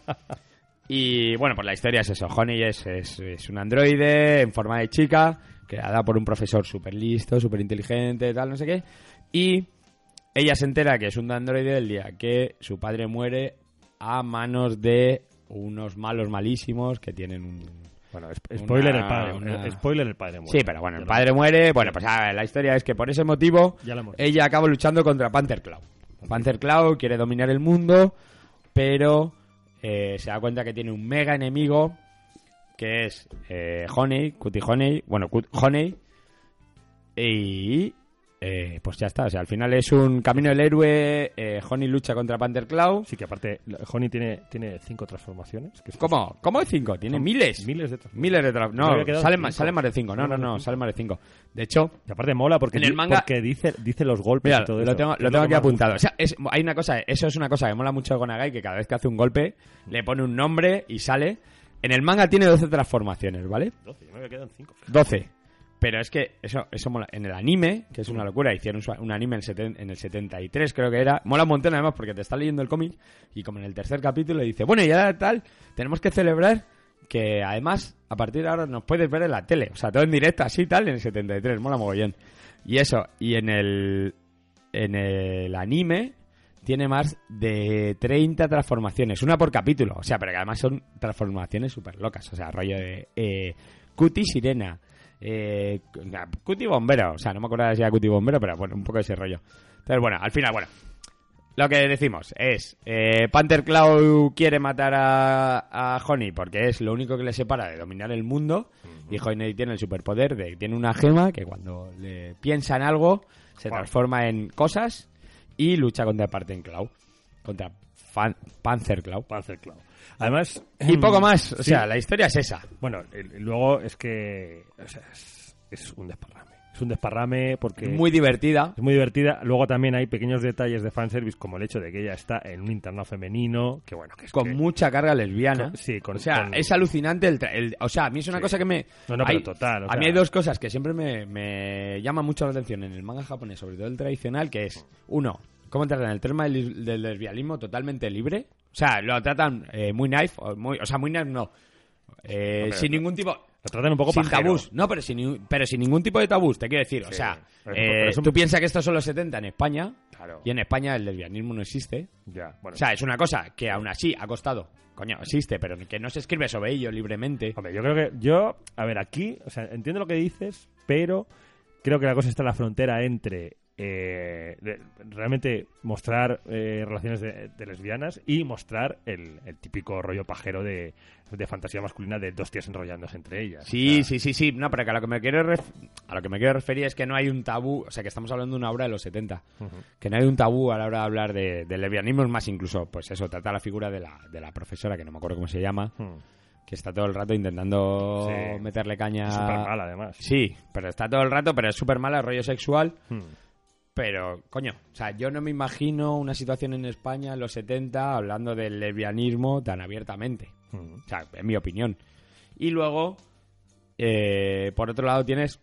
Y bueno, pues la historia es eso. Honey es, es, es un androide en forma de chica, creada por un profesor súper listo, súper inteligente, tal, no sé qué. Y ella se entera que es un androide el día que su padre muere a manos de unos malos malísimos que tienen un... Bueno, sp- spoiler Una- el padre. una- eh, Spoiler el padre muere. Sí, pero bueno, Ya el lo- padre muere. Bueno, pues a ver, la historia es que por ese motivo ella acaba luchando contra Panther Claw. Panther Claw quiere dominar el mundo, pero eh, se da cuenta que tiene un mega enemigo que es eh, Honey, Cutie Honey, bueno, Cut- Honey, y eh, pues ya está. O sea, al final es un camino del héroe. eh, Honey lucha contra Panther Claw. Sí, que aparte, Honey tiene, tiene cinco transformaciones. Que ¿Cómo? ¿Cómo de cinco? Tiene miles. Miles de. Miles de No, salen más, salen más de cinco. No, no, no, de salen más de cinco. De hecho, Y aparte mola porque, En el manga- porque dice, dice los golpes Mira, y todo lo eso. tengo, lo tengo aquí apuntado. O sea, es- hay una cosa, eso es una cosa que mola mucho de Gonagai, que cada vez que hace un golpe le pone un nombre y sale. En el manga tiene 12 transformaciones, ¿vale? 12, yo me en 5. 12. Pero es que eso, eso mola. En el anime, que es una locura, hicieron un anime en, seten- en el 73, creo que era. Mola un montón además porque te está leyendo el cómic y como en el tercer capítulo dice, bueno, y ya tal, tenemos que celebrar que además a partir de ahora nos puedes ver en la tele. O sea, todo en directo, así tal, en el 73. Mola mogollón. Y eso, y en el, en el anime tiene más de 30 transformaciones, una por capítulo. O sea, pero que además son transformaciones súper locas. O sea, rollo de eh, Cutie Sirena, eh, Cutie Bombero. O sea, no me acuerdo si era Cutie Bombero, pero bueno, un poco ese rollo. Entonces, bueno, al final, bueno. Lo que decimos es, eh, Panther Claw quiere matar a, a Honey porque es lo único que le separa de dominar el mundo y Honey tiene el superpoder de que tiene una gema que cuando le piensa en algo se transforma en cosas y lucha contra Panther Claw, contra Fan- Panzer Claw. Panzer Claw. Además... Y poco más, o sí. sea, la historia es esa. Bueno, luego es que... o sea, es, es un desparrame. Es un desparrame porque... Muy divertida. Es muy divertida. Luego también hay pequeños detalles de fanservice, como el hecho de que ella está en un internado femenino, que bueno, que es Con que- mucha carga lesbiana. Con- sí, con- o sea, con- es alucinante. El, tra- el- o sea, a mí es una Sí. cosa que me. No, no, pero hay- total, o a mí sea- hay dos cosas que siempre me, me llaman mucho la atención en el manga japonés, sobre todo el tradicional, que es, uno, cómo tratan el tema del, del lesbianismo totalmente libre. O sea, lo tratan eh, muy knife, o, muy, o sea, muy knife no. Eh, sin ningún tipo. Lo tratan un poco sin pajero. tabús. No, pero sin, pero sin ningún tipo de tabús, te quiero decir. O sea, pero- eh, pero es un- tú piensas que estos son los 70 en España. Claro. Y en España el lesbianismo no existe. Ya, bueno. O sea, es una cosa que aún así ha costado. Coño, existe, pero que no se escribe sobre ello libremente. Hombre, yo creo que yo, a ver, aquí, o sea, entiendo lo que dices, pero creo que la cosa está en la frontera entre eh, de- realmente mostrar eh, relaciones de, de lesbianas y mostrar el, el típico rollo pajero de, de fantasía masculina de dos tías enrollándose entre ellas. Sí, O sea, sí, sí, sí. No, pero que a lo que me quiero ref- a lo que me quiero referir es que no hay un tabú, o sea, que estamos hablando de una obra de los 70. ujú. Que no hay un tabú a la hora de hablar de, del lesbianismo, es más incluso, pues eso, trata la figura de la, de la profesora, que no me acuerdo cómo se llama, que está todo el rato intentando Sí. meterle caña. Súper mal, además. Sí, pero está todo el rato, pero es súper mala, rollo sexual. Hmm. Pero, coño, o sea, yo no me imagino una situación en España en los 70 hablando del lesbianismo tan abiertamente. Mm. O sea, en mi opinión. Y luego, eh, por otro lado, tienes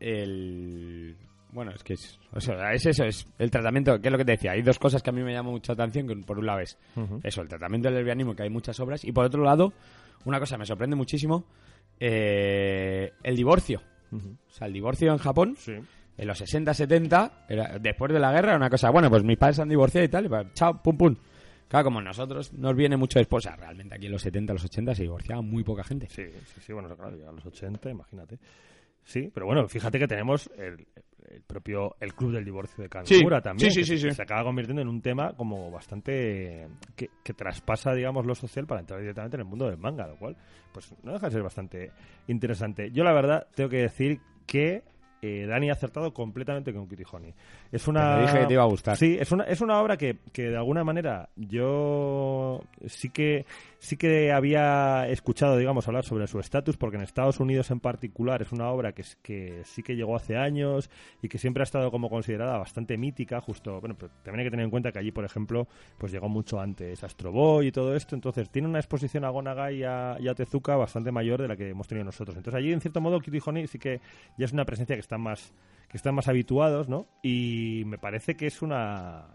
el... Bueno, es que es, o sea, es eso, es el tratamiento, que es lo que te decía. Hay dos cosas que a mí me llaman mucha atención, que por un lado es eso, el tratamiento del lesbianismo, que hay muchas obras, y por otro lado, una cosa que me sorprende muchísimo, eh, el divorcio. O sea, el divorcio en Japón, Sí. En los 60, 70, era- después de la guerra, era una cosa, bueno, pues mis padres se han divorciado y tal, y pues, chao, pum, pum. Claro, como nosotros nos viene mucho después, o sea, realmente aquí en los 70, los 80 se divorciaba muy poca gente. Sí, sí, sí, bueno, claro, ya a los 80, imagínate. Sí, pero bueno, fíjate que tenemos el, el propio el club del divorcio de Kankura Sí, también. sí, sí, que sí, sí. Se acaba convirtiendo en un tema como bastante que, que traspasa, digamos, lo social para entrar directamente en el mundo del manga, lo cual, pues no deja de ser bastante interesante. Yo la verdad tengo que decir que eh, Dani ha acertado completamente con Kitty Honey. Es una Te dije que te iba a gustar. Sí, es una, es una obra que, que de alguna manera yo sí que sí que había escuchado, digamos, hablar sobre su estatus, porque en Estados Unidos en particular es una obra que, que sí que llegó hace años y que siempre ha estado como considerada bastante mítica, justo, bueno, pero también hay que tener en cuenta que allí, por ejemplo, pues llegó mucho antes Astro Boy y todo esto, entonces tiene una exposición a Gonagai y a, y a Tezuka bastante mayor de la que hemos tenido nosotros. Entonces allí, en cierto modo, Kitty Honey sí que ya es una presencia que está más que están más habituados, ¿no? Y me parece que es una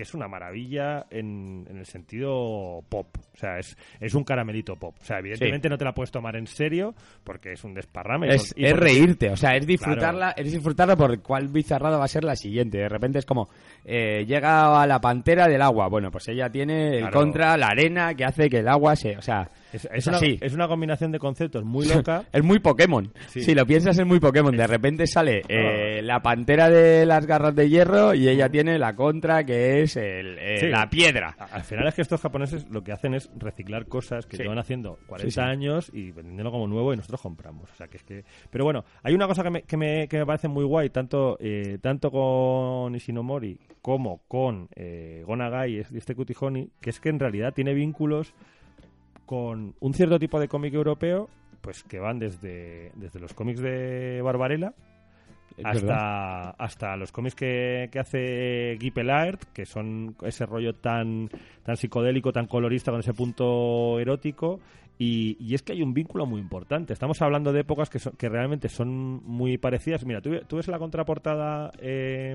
que es una maravilla en, en el sentido pop. O sea, es, es un caramelito pop. O sea, evidentemente no te la puedes tomar en serio porque es un desparrame. Es, y es porque- reírte, o sea, es disfrutarla, es disfrutarla por cuál bizarrada va a ser la siguiente. De repente es como, eh, llega a la pantera del agua. Bueno, pues ella tiene el Claro. contra, la arena, que hace que el agua se... O sea, Es, una, así. es una combinación de conceptos muy loca. Es muy Pokémon. Sí. Si lo piensas es muy Pokémon. De repente sale eh, la pantera de las garras de hierro y ella tiene la contra que es el, eh, Sí. la piedra. Al final es que estos japoneses lo que hacen es reciclar cosas que Sí. llevan haciendo 40 Sí, sí. años y vendiéndolo como nuevo y nosotros compramos. O sea, que es que... Pero bueno, hay una cosa que me, que me, que me parece muy guay, tanto, eh, tanto con Ishinomori como con eh, Gonagai y este Kutihoni, que es que en realidad tiene vínculos con un cierto tipo de cómic europeo, pues que van desde, desde los cómics de Barbarella verdad. hasta, hasta los cómics que, que hace Guy Pellart, que son ese rollo tan, tan psicodélico, tan colorista, con ese punto erótico. Y, y es que hay un vínculo muy importante. Estamos hablando de épocas que, son- que realmente son muy parecidas. Mira, tú, tú ves la contraportada. eh,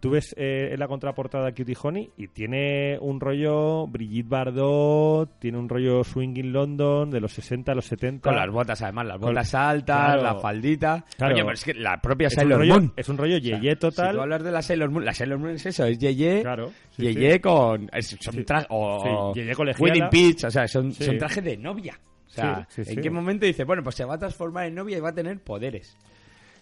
Tú ves eh, en la contraportada Cutie Honey y tiene un rollo Brigitte Bardot, tiene un rollo Swinging London de los 60 a los 70. Con las botas, además, las Con- botas altas, claro. la faldita. Claro. Oye, pero es que la propia es Sailor rollo, Moon. es un rollo O sea, yeye total. Si tú hablas de la Sailor Moon, la Sailor Moon es eso, es Yeye, Claro. sí, Yeye sí. con... es- son Sí. tra- o, Yeye. Wedding Peach, o sea, son, son trajes de novia. O sea, ¿en qué momento dice, bueno, pues se va a transformar en novia y va a tener poderes?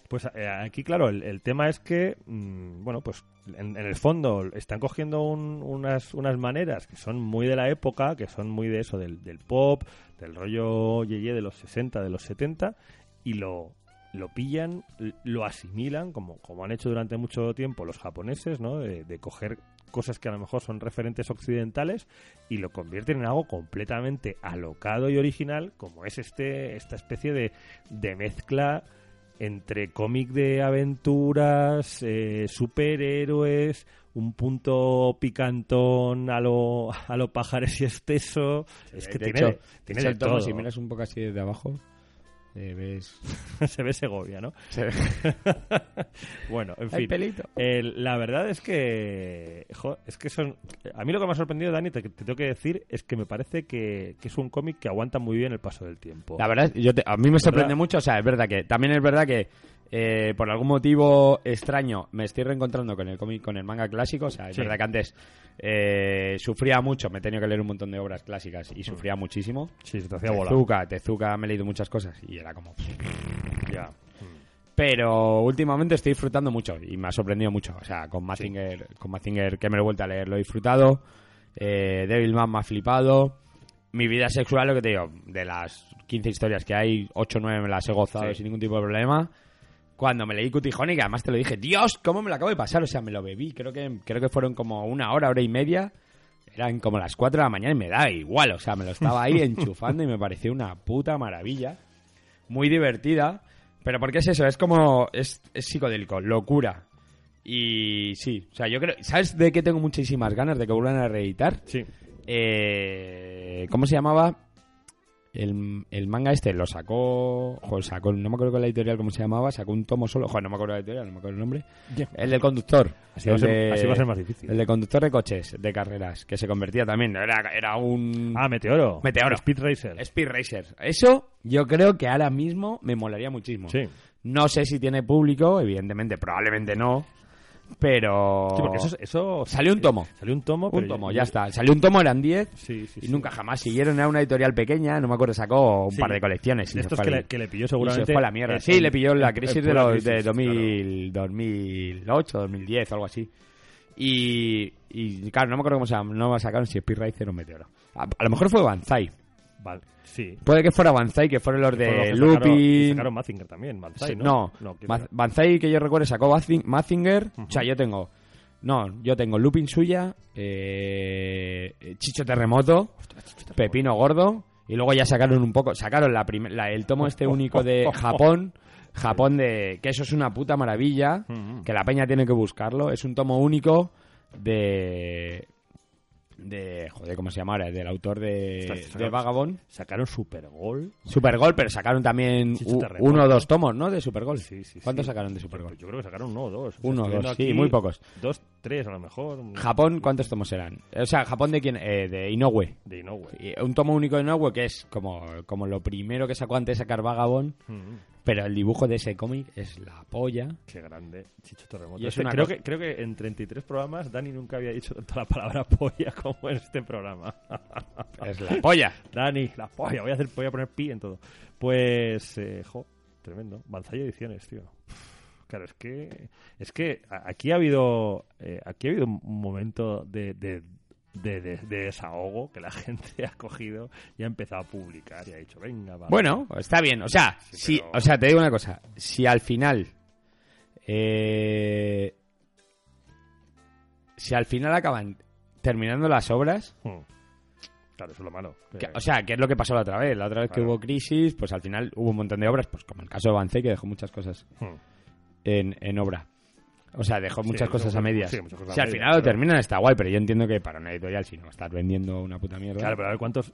Pues eh, aquí, claro, el, tema es que, mm, bueno, pues en, en el fondo están cogiendo un- unas, unas maneras que son muy de la época, que son muy de eso, del, del pop, del rollo yeye de los 60, de los 70, y lo, lo pillan, lo asimilan, como, como han hecho durante mucho tiempo los japoneses, ¿no? De, de coger cosas que a lo mejor son referentes occidentales y lo convierten en algo completamente alocado y original, como es este esta especie de, de mezcla entre cómic de aventuras, eh, superhéroes, un punto picantón a lo, a lo pájaros y espeso. es que de tiene, hecho, tiene de de hecho, Tomo, todo. si miras un poco así desde abajo, eh, ves... Se ve Segovia, ¿no? bueno, en fin. pelito. La verdad es que jo, es que son a mí lo que me ha sorprendido Dani te, te tengo que decir es que me parece que, que es un cómic que aguanta muy bien el paso del tiempo La verdad, yo te- a mí me sorprende ¿Verdad? mucho, o sea, es verdad que también es verdad que eh, por algún motivo extraño me estoy reencontrando con el cómic, con el manga clásico, o sea, es Sí. verdad que antes eh, sufría mucho, me he tenido que leer un montón de obras clásicas y sufría muchísimo. sí se te hacía bola Tezuka, Tezuka, me he leído muchas cosas y era como... ya Pero últimamente estoy disfrutando mucho y me ha sorprendido mucho. O sea, con Mazinger, con Mazinger que me lo he vuelto a leer, lo he disfrutado. Eh, Devilman me ha flipado. Mi vida sexual, lo que te digo, de las 15 historias que hay, 8 o 9 me las he gozado Sí. sin ningún tipo de problema. Cuando me leí Cutijón y que además te lo dije, Dios, ¿cómo me lo acabo de pasar? O sea, me lo bebí, creo que, creo que fueron como una hora, hora y media. Eran como las 4 de la mañana y me da igual, o sea, me lo estaba ahí enchufando y me pareció una puta maravilla. Muy divertida. Pero porque es eso, es como. Es, es psicodélico, locura. Y sí, o sea, yo creo. ¿Sabes de qué tengo muchísimas ganas de que vuelvan a reeditar? Sí. Eh, ¿Cómo se llamaba? El, el manga este lo sacó. Joder, sacó. No me acuerdo con la editorial cómo se llamaba. Sacó un tomo solo. Joder, no me acuerdo la editorial, no me acuerdo el nombre. El del conductor. Así va, a el ser, de- así va a ser más difícil. El de conductor de coches, de carreras, que se convertía también. Era, era un. Ah, Meteoro. Meteoro. Speed Racer. Speed Racer. Eso yo creo que ahora mismo me molaría muchísimo. Sí. No sé si tiene público, evidentemente, probablemente no. Pero. Sí, porque eso, eso... Salió un tomo. Salió un tomo, Un pero tomo, yo- ya está. Salió un tomo, eran 10. Sí, sí, Y nunca jamás siguieron. Era una editorial pequeña, no me acuerdo, sacó un par de colecciones. y De estos que le, que le pilló y seguramente... se fue a la mierda. en- Sí, le pilló la crisis de, los, crisis, de claro. 2000, 2008, 2010, algo así. Y, y claro, no me acuerdo cómo se llama. No me sacaron si Speed Racer o Meteoro. A, a lo mejor fue Banzai. Sí. Puede que fuera Banzai, que fueron los de sacaron- Lupin. Sacaron Mazinger también, Banzai, Sí, ¿no? no, no. Banzai que yo recuerdo sacó Mazinger. Ujú. O sea, yo tengo. No, yo tengo Lupin suya, eh, Chicho Terremoto, Pepino Gordo. Y luego ya sacaron un poco. Sacaron la la- el tomo este único de Japón. Japón de. Que eso es una puta maravilla. Que la peña tiene que buscarlo. Es un tomo único de. De. Joder, ¿cómo se llama ahora? Del autor de, de Vagabond. Sacaron Supergol. Supergol, pero sacaron también u- uno o dos tomos, ¿no? De Supergol. Sí, sí, ¿Cuántos sí. sacaron de Supergol? Yo creo que sacaron uno o dos. Uno o dos, sí, muy pocos. Dos, tres a lo mejor. Japón, ¿cuántos tomos eran? O sea, Japón de quién? Eh, de Inoue. De Inoue. Un tomo único de Inoue que es como, como lo primero que sacó antes de sacar Vagabond, Ujú. Pero el dibujo de ese cómic es la polla. Qué grande, Chicho Terremoto. Y es Este- una creo, cosa- que, creo que en 33 programas Dani nunca había dicho tanto la palabra polla como en este programa. Es la polla. Dani, la polla, voy a, hacer, voy a poner pi en todo. Pues, eh, jo, tremendo. Banzai Ediciones, tío. Claro, es que es que aquí ha habido eh, aquí ha habido un momento de, de, de, de- de desahogo que la gente ha cogido y ha empezado a publicar y ha dicho, venga, va. Bueno, está bien. O sea, Sí, si, pero- o sea, te digo una cosa. Si al final. eh, si al final acaban terminando las obras. Hmm. Claro, eso es lo malo. que- que- o sea, ¿qué es lo que pasó la otra vez? La otra vez que hubo crisis, pues al final hubo un montón de obras, pues como el caso de Banzai, que dejó muchas cosas Hmm. en, en obra. O sea, dejó Sí, muchas cosas muchas- a medias. sí, muchas cosas a si al medias, final lo terminan está guay, pero yo entiendo que para una editorial, si no estás vendiendo una puta mierda. Claro, pero a ver, ¿cuántos,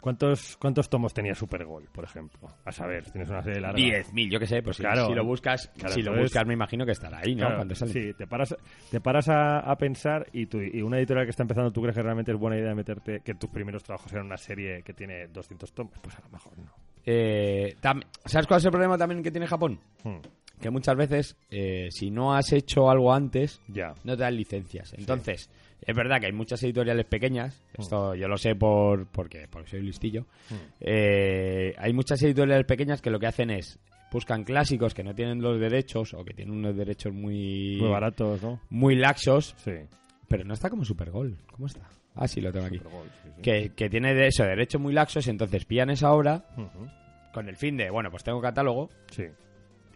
cuántos, cuántos tomos tenía Supergol, por ejemplo? A saber, tienes una serie larga. 10.000, yo qué sé, pues si- Claro. si, lo buscas, Claro, si lo entonces- buscas me imagino que estará ahí, ¿no? Claro, sale. sí, te paras, te paras a, a pensar y, tú, y una editorial que está empezando, ¿tú crees que realmente es buena idea meterte que tus primeros trabajos sean una serie que tiene 200 tomos? Pues a lo mejor no. Eh, ¿Sabes cuál es el problema también que tiene Japón? Hmm, Que muchas veces, eh, si no has hecho algo antes, Ya. no te dan licencias. Entonces, es verdad que hay muchas editoriales pequeñas, Mm. esto yo lo sé por porque, porque soy listillo, Mm. eh, hay muchas editoriales pequeñas que lo que hacen es buscan clásicos que no tienen los derechos o que tienen unos derechos muy, Muy baratos, ¿no? muy laxos, Sí. pero no está como Supergol. ¿Cómo está? Ah, sí, lo tengo aquí. Supergol, sí, sí. Que, que tiene de eso, derechos muy laxos, entonces pillan esa obra con el fin de, bueno, pues tengo catálogo Sí.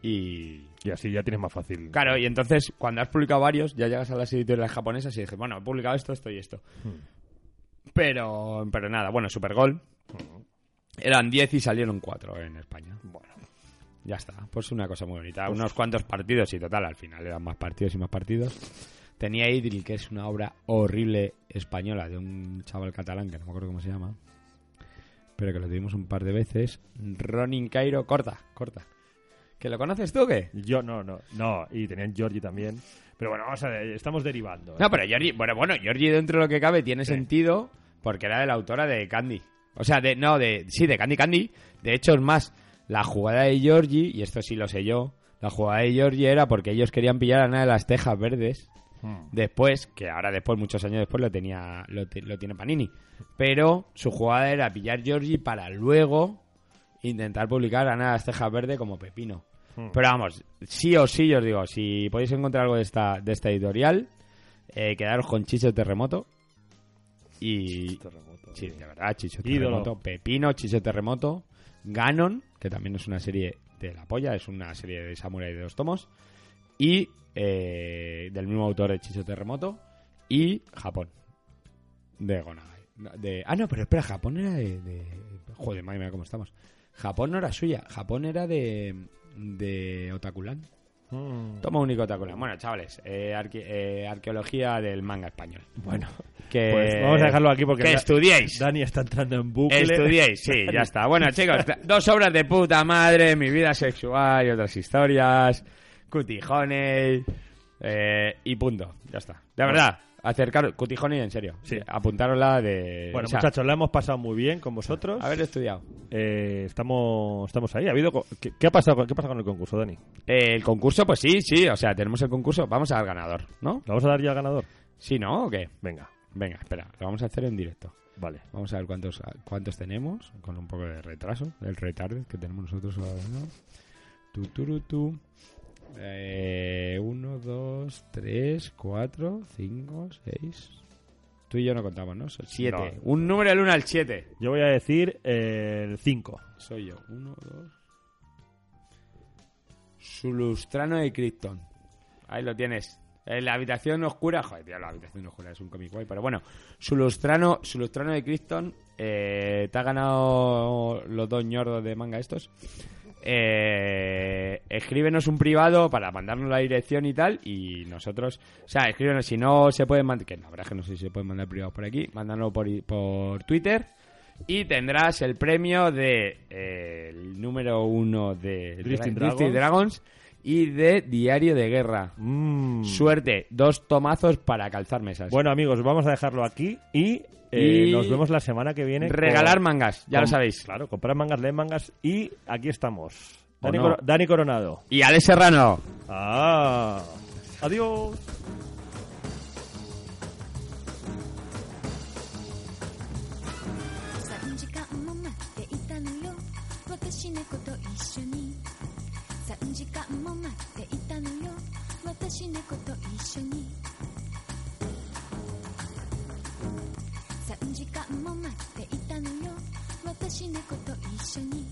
Y... Y así ya tienes más fácil. Claro, y entonces cuando has publicado varios, ya llegas a las editoriales japonesas y dices, bueno, he publicado esto, esto y esto. Hmm. Pero, pero nada, bueno, Supergol. Ujú. Eran 10 y salieron 4 en España. Bueno. Ya está, pues una cosa muy bonita. Unos cuantos partidos y total, al final eran más partidos y más partidos. Tenía Idril, que es una obra horrible española de un chaval catalán que no me acuerdo cómo se llama. Pero que lo tuvimos un par de veces. Ronin Cairo, corta, corta. ¿Que lo conoces tú o qué? Yo no, no, no. Y tenían Georgie también. Pero bueno, vamos a ver, estamos derivando. ¿eh? No, pero Georgie, bueno, bueno, Georgie dentro de lo que cabe tiene Sí. sentido porque era de la autora de Candy. O sea, de, no, de, sí, de Candy Candy. De hecho, es más, la jugada de Georgie, y esto sí lo sé yo, la jugada de Georgie era porque ellos querían pillar a Ana de las Tejas Verdes. Hmm. Después, que ahora después, muchos años después, lo tenía lo, ti- lo tiene Panini. Pero su jugada era pillar Georgie para luego intentar publicar a Ana de las Tejas Verdes como Pepino. Hmm. Pero vamos, sí o sí, yo os digo, si podéis encontrar algo de esta, de esta editorial, eh, quedaros con Chicho Terremoto. Y. Terremoto. Sí, de verdad, Chicho Ídolo. Terremoto. Pepino, Chicho Terremoto. Ganon, que también es una serie de la polla, es una serie de Samurai de dos tomos. Y eh, del mismo autor de Chicho Terremoto. Y Japón, de Gonagai. De, ah, no, pero espera, Japón era de. de- joder, madre mía, cómo estamos. Japón no era suya, Japón era de. De Otakulan. Mm, Toma un Coca-Cola. Bueno, chavales, eh, arque- eh, arqueología del manga español. Bueno, Que, pues vamos a dejarlo aquí porque Que estudiéis. Dani está entrando en bucle. Estudiéis, sí, ya está. Bueno, chicos, dos obras de puta madre, mi vida sexual y otras historias, cutijones eh, y punto. Ya está. De verdad, acercaros, cutijones en serio. Sí. Apuntárosla de... Bueno, o sea, muchachos, la hemos pasado muy bien con vosotros. Haber estudiado. Eh, estamos, estamos ahí. ¿Ha habido ¿Qué, qué ha pasado, con- ¿Qué pasa con el concurso, Dani? Eh, el concurso, pues sí, sí, o sea, tenemos el concurso, vamos al ganador, ¿no? ¿Lo vamos a dar ya al ganador? Sí, ¿no? ¿O qué? Venga, Venga, espera, lo vamos a hacer en directo. vale. Vamos a ver cuántos cuántos tenemos, con un poco de retraso, el retarde que tenemos nosotros ahora. ¿no? Tu, turu, tu. Eh, uno, dos, tres, cuatro, cinco, seis. Tú y yo no contamos, ¿no? Son siete. No. Un número del 1 al 7. Yo voy a decir eh, el 5. Soy yo. Uno, dos. Sulustrano de Krypton. Ahí lo tienes. En la habitación oscura. Joder, tío, la habitación oscura es un cómic guay. Pero bueno, Sulustrano, Sulustrano de Krypton. eh, te ha ganado los dos ñordos de manga estos. Eh, escríbenos un privado para mandarnos la dirección y tal. Y nosotros. O sea, escríbenos si no se pueden mandar. Que la verdad es que no sé si se pueden mandar privados por aquí. Mándanos por, por Twitter. Y tendrás el premio de eh, el número uno de Drifting Dra- Drifting Dragons. Dragons y de Diario de Guerra. Mm. Suerte, dos tomazos para calzar mesas. Bueno, amigos, vamos a dejarlo aquí y, eh, Y nos vemos la semana que viene. con- regalar mangas, ya lo sabéis. Claro, comprar mangas, leer mangas y aquí estamos. ¿O Dani, no? Dani Coronado. Y Alex Serrano. Ah, adiós. し猫と一緒に。3時間も待っていたのよ。私の猫と一緒に。